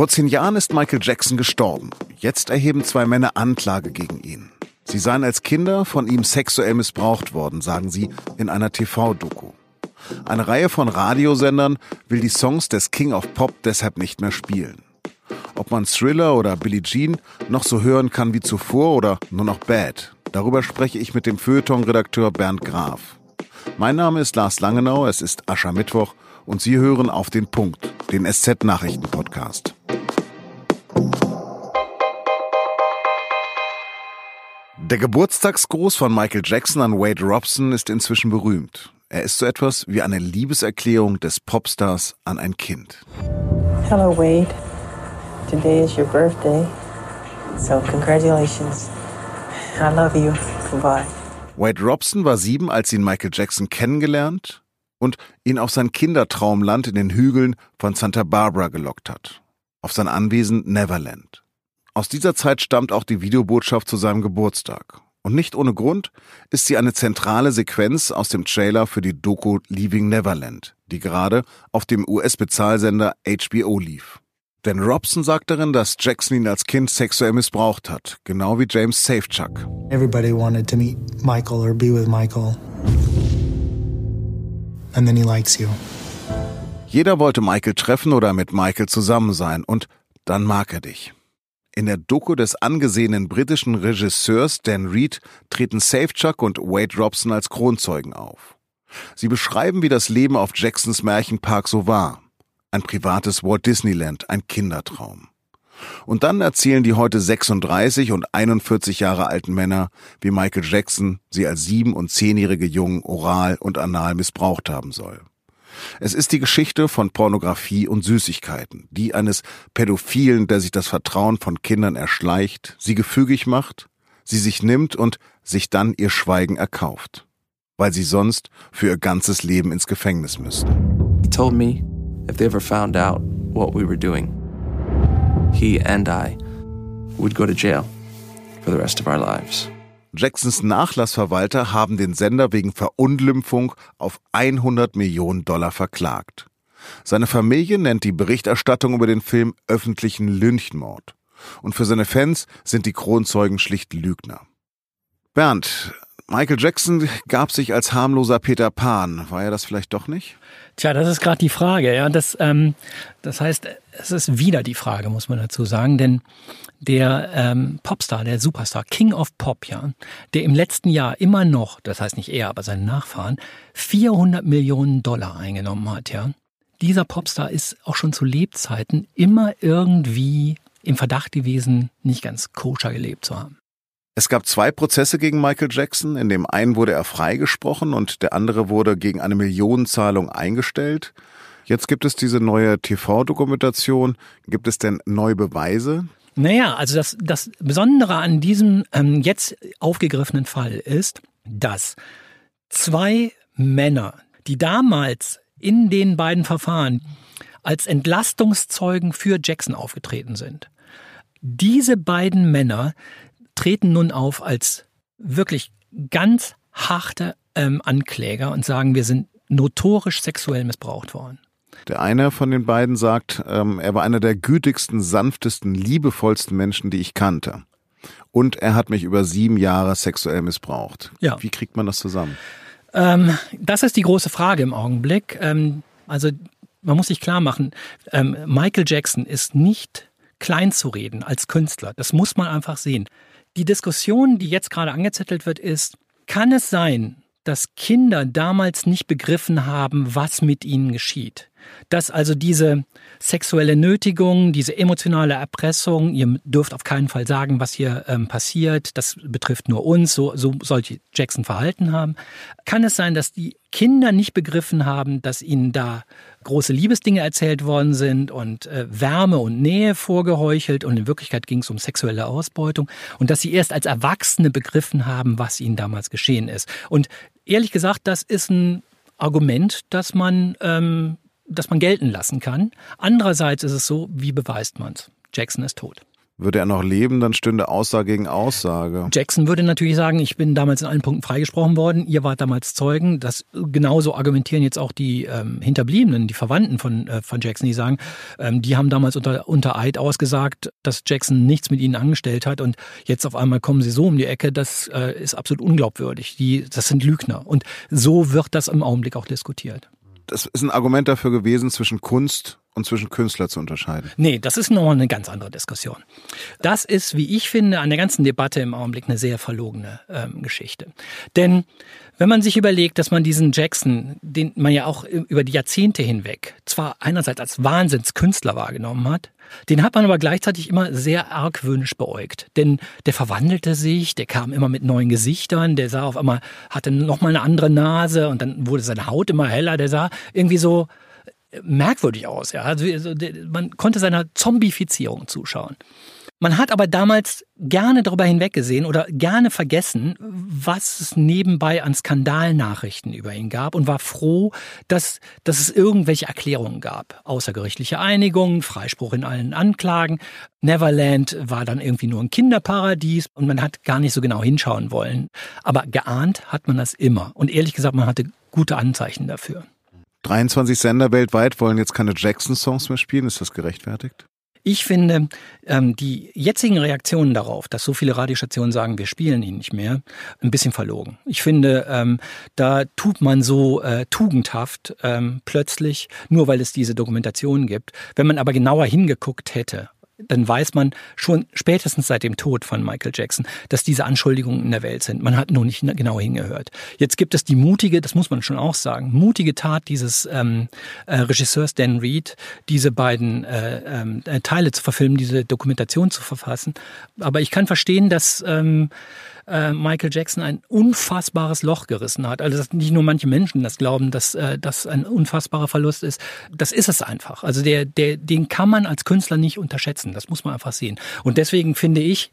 Vor zehn Jahren ist Michael Jackson gestorben. Jetzt erheben zwei Männer Anklage gegen ihn. Sie seien als Kinder von ihm sexuell missbraucht worden, sagen sie in einer TV-Doku. Eine Reihe von Radiosendern will die Songs des King of Pop deshalb nicht mehr spielen. Ob man Thriller oder Billie Jean noch so hören kann wie zuvor oder nur noch Bad, darüber spreche ich mit dem Feuilleton-Redakteur Bernd Graf. Mein Name ist Lars Langenau, es ist Aschermittwoch und Sie hören auf den Punkt, den SZ-Nachrichten-Podcast. Der Geburtstagsgruß von Michael Jackson an Wade Robson ist inzwischen berühmt. Er ist so etwas wie eine Liebeserklärung des Popstars an ein Kind. Hello, Wade. Today is your birthday. So, congratulations. I love you. Goodbye. Wade Robson war sieben, als ihn Michael Jackson kennengelernt und ihn auf sein Kindertraumland in den Hügeln von Santa Barbara gelockt hat. Auf sein Anwesen Neverland. Aus dieser Zeit stammt auch die Videobotschaft zu seinem Geburtstag. Und nicht ohne Grund ist sie eine zentrale Sequenz aus dem Trailer für die Doku Leaving Neverland, die gerade auf dem US-Bezahlsender HBO lief. Denn Robson sagt darin, dass Jackson ihn als Kind sexuell missbraucht hat, genau wie James Safechuck. Everybody wanted to meet Michael or be with Michael. And then he likes you. Jeder wollte Michael treffen oder mit Michael zusammen sein und dann mag er dich. In der Doku des angesehenen britischen Regisseurs Dan Reed treten Safechuck und Wade Robson als Kronzeugen auf. Sie beschreiben, wie das Leben auf Jacksons Märchenpark so war. Ein privates Walt Disneyland, ein Kindertraum. Und dann erzählen die heute 36 und 41 Jahre alten Männer, wie Michael Jackson sie als sieben- und zehnjährige Jungen oral und anal missbraucht haben soll. Es ist die Geschichte von Pornografie und Süßigkeiten, die eines Pädophilen, der sich das Vertrauen von Kindern erschleicht, sie gefügig macht, sie sich nimmt und sich dann ihr Schweigen erkauft, weil sie sonst für ihr ganzes Leben ins Gefängnis müssten. He told me if they ever found out what we were doing, he and I would go to jail for the rest of our lives. Jacksons Nachlassverwalter haben den Sender wegen Verunglimpfung auf 100 Millionen Dollar verklagt. Seine Familie nennt die Berichterstattung über den Film öffentlichen Lynchmord. Und für seine Fans sind die Kronzeugen schlicht Lügner. Bernd, Michael Jackson gab sich als harmloser Peter Pan. War er das vielleicht doch nicht? Tja, das ist gerade die Frage. Ja, das, ähm, das heißt, es ist wieder die Frage, muss man dazu sagen, denn der ähm, Popstar, der Superstar, King of Pop, ja, der im letzten Jahr immer noch, das heißt nicht er, aber seine Nachfahren, 400 Millionen Dollar eingenommen hat, ja. Dieser Popstar ist auch schon zu Lebzeiten immer irgendwie im Verdacht gewesen, nicht ganz koscher gelebt zu haben. Es gab zwei Prozesse gegen Michael Jackson. In dem einen wurde er freigesprochen und der andere wurde gegen eine Millionenzahlung eingestellt. Jetzt gibt es diese neue TV-Dokumentation. Gibt es denn neue Beweise? Naja, also das, das Besondere an diesem ähm, jetzt aufgegriffenen Fall ist, dass zwei Männer, die damals in den beiden Verfahren als Entlastungszeugen für Jackson aufgetreten sind, diese beiden Männer treten nun auf als wirklich ganz harte ähm, Ankläger und sagen, wir sind notorisch sexuell missbraucht worden. Der eine von den beiden sagt, ähm, er war einer der gütigsten, sanftesten, liebevollsten Menschen, die ich kannte. Und er hat mich über sieben Jahre sexuell missbraucht. Ja. Wie kriegt man das zusammen? Ähm, das ist die große Frage im Augenblick. Ähm, also man muss sich klar machen, ähm, Michael Jackson ist nicht klein zu reden als Künstler. Das muss man einfach sehen. Die Diskussion, die jetzt gerade angezettelt wird, ist, kann es sein, dass Kinder damals nicht begriffen haben, was mit ihnen geschieht? Dass also diese sexuelle Nötigung, diese emotionale Erpressung, ihr dürft auf keinen Fall sagen, was hier ähm, passiert, das betrifft nur uns, so, so sollte Jackson verhalten haben. Kann es sein, dass die Kinder nicht begriffen haben, dass ihnen da große Liebesdinge erzählt worden sind und äh, Wärme und Nähe vorgeheuchelt und in Wirklichkeit ging es um sexuelle Ausbeutung und dass sie erst als Erwachsene begriffen haben, was ihnen damals geschehen ist. Und ehrlich gesagt, das ist ein Argument, das man, ähm, das man gelten lassen kann. Andererseits ist es so, wie beweist man es? Jackson ist tot. Würde er noch leben, dann stünde Aussage gegen Aussage. Jackson würde natürlich sagen, ich bin damals in allen Punkten freigesprochen worden, ihr wart damals Zeugen. Das genauso argumentieren jetzt auch die ähm, Hinterbliebenen, die Verwandten von, äh, von Jackson, die sagen, ähm, die haben damals unter, unter Eid ausgesagt, dass Jackson nichts mit ihnen angestellt hat und jetzt auf einmal kommen sie so um die Ecke, das äh, ist absolut unglaubwürdig. Die, das sind Lügner. Und so wird das im Augenblick auch diskutiert. Das ist ein Argument dafür gewesen, zwischen Kunst und zwischen Künstler zu unterscheiden. Nee, das ist nochmal eine ganz andere Diskussion. Das ist, wie ich finde, an der ganzen Debatte im Augenblick eine sehr verlogene ähm, Geschichte. Denn wenn man sich überlegt, dass man diesen Jackson, den man ja auch über die Jahrzehnte hinweg zwar einerseits als Wahnsinnskünstler wahrgenommen hat, den hat man aber gleichzeitig immer sehr argwöhnisch beäugt. Denn der verwandelte sich, der kam immer mit neuen Gesichtern, der sah auf einmal, hatte nochmal eine andere Nase und dann wurde seine Haut immer heller, der sah irgendwie so, merkwürdig aus. Ja? Also, also man konnte seiner Zombifizierung zuschauen. Man hat aber damals gerne darüber hinweggesehen oder gerne vergessen, was es nebenbei an Skandalnachrichten über ihn gab und war froh, dass, dass es irgendwelche Erklärungen gab. Außergerichtliche Einigungen, Freispruch in allen Anklagen. Neverland war dann irgendwie nur ein Kinderparadies und man hat gar nicht so genau hinschauen wollen. Aber geahnt hat man das immer. Und ehrlich gesagt, man hatte gute Anzeichen dafür. 23 Sender weltweit wollen jetzt keine Jackson-Songs mehr spielen. Ist das gerechtfertigt? Ich finde, ähm, die jetzigen Reaktionen darauf, dass so viele Radiostationen sagen, wir spielen ihn nicht mehr, ein bisschen verlogen. Ich finde, ähm, da tut man so äh, tugendhaft ähm, plötzlich, nur weil es diese Dokumentation gibt. Wenn man aber genauer hingeguckt hätte dann weiß man schon spätestens seit dem Tod von Michael Jackson, dass diese Anschuldigungen in der Welt sind. Man hat nur nicht genau hingehört. Jetzt gibt es die mutige, das muss man schon auch sagen, mutige Tat dieses ähm, äh, Regisseurs Dan Reed, diese beiden äh, äh, Teile zu verfilmen, diese Dokumentation zu verfassen. Aber ich kann verstehen, dass ähm, äh, Michael Jackson ein unfassbares Loch gerissen hat. Also dass nicht nur manche Menschen das glauben, dass äh, das ein unfassbarer Verlust ist. Das ist es einfach. Also der, der, den kann man als Künstler nicht unterschätzen. Das muss man einfach sehen. Und deswegen finde ich,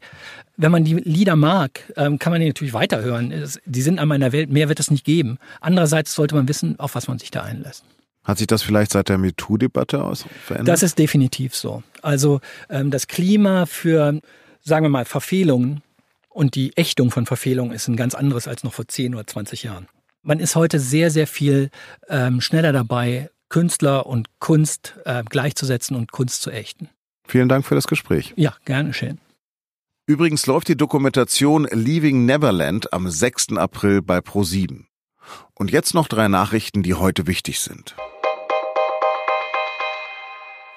wenn man die Lieder mag, ähm, kann man die natürlich weiterhören. Die sind an meiner Welt, mehr wird es nicht geben. Andererseits sollte man wissen, auf was man sich da einlässt. Hat sich das vielleicht seit der MeToo-Debatte aus verändert? Das ist definitiv so. Also ähm, das Klima für, sagen wir mal, Verfehlungen und die Ächtung von Verfehlungen ist ein ganz anderes als noch vor 10 oder 20 Jahren. Man ist heute sehr, sehr viel ähm, schneller dabei, Künstler und Kunst äh, gleichzusetzen und Kunst zu ächten. Vielen Dank für das Gespräch. Ja, gerne schön. Übrigens läuft die Dokumentation Leaving Neverland am 6. April bei Pro7. Und jetzt noch drei Nachrichten, die heute wichtig sind.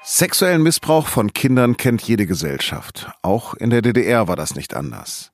Sexuellen Missbrauch von Kindern kennt jede Gesellschaft. Auch in der DDR war das nicht anders.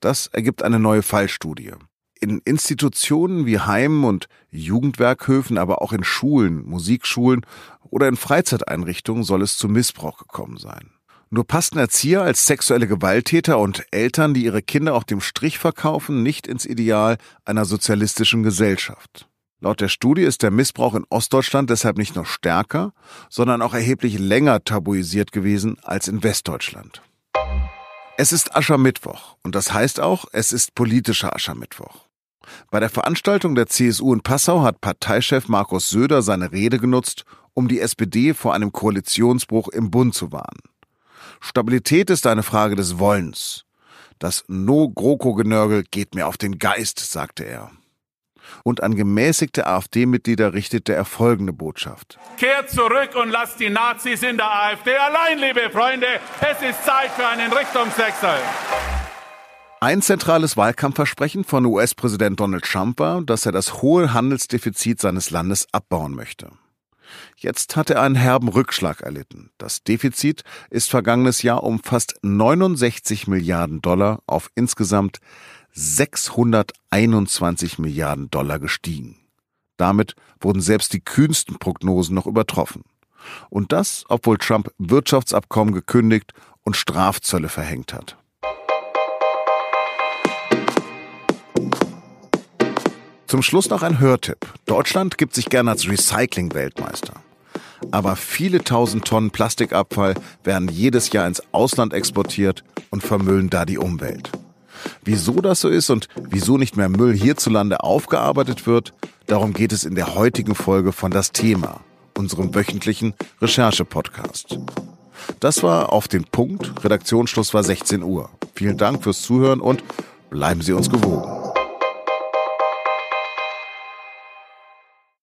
Das ergibt eine neue Fallstudie. In Institutionen wie Heimen und Jugendwerkhöfen, aber auch in Schulen, Musikschulen oder in Freizeiteinrichtungen soll es zu Missbrauch gekommen sein. Nur passten Erzieher als sexuelle Gewalttäter und Eltern, die ihre Kinder auf dem Strich verkaufen, nicht ins Ideal einer sozialistischen Gesellschaft. Laut der Studie ist der Missbrauch in Ostdeutschland deshalb nicht nur stärker, sondern auch erheblich länger tabuisiert gewesen als in Westdeutschland. Es ist Aschermittwoch und das heißt auch, es ist politischer Aschermittwoch. Bei der Veranstaltung der CSU in Passau hat Parteichef Markus Söder seine Rede genutzt, um die SPD vor einem Koalitionsbruch im Bund zu warnen. Stabilität ist eine Frage des Wollens. Das No-GroKo-Genörgel geht mir auf den Geist, sagte er und an gemäßigte AfD-Mitglieder richtete er folgende Botschaft. Kehrt zurück und lasst die Nazis in der AfD allein, liebe Freunde. Es ist Zeit für einen Richtungswechsel. Ein zentrales Wahlkampfversprechen von US-Präsident Donald Trump war, dass er das hohe Handelsdefizit seines Landes abbauen möchte. Jetzt hat er einen herben Rückschlag erlitten. Das Defizit ist vergangenes Jahr um fast 69 Milliarden Dollar auf insgesamt 621 Milliarden Dollar gestiegen. Damit wurden selbst die kühnsten Prognosen noch übertroffen. Und das, obwohl Trump Wirtschaftsabkommen gekündigt und Strafzölle verhängt hat. Zum Schluss noch ein Hörtipp. Deutschland gibt sich gerne als Recycling-Weltmeister. Aber viele tausend Tonnen Plastikabfall werden jedes Jahr ins Ausland exportiert und vermüllen da die Umwelt. Wieso das so ist und wieso nicht mehr Müll hierzulande aufgearbeitet wird, darum geht es in der heutigen Folge von Das Thema, unserem wöchentlichen Recherche-Podcast. Das war auf den Punkt. Redaktionsschluss war 16 Uhr. Vielen Dank fürs Zuhören und bleiben Sie uns gewogen.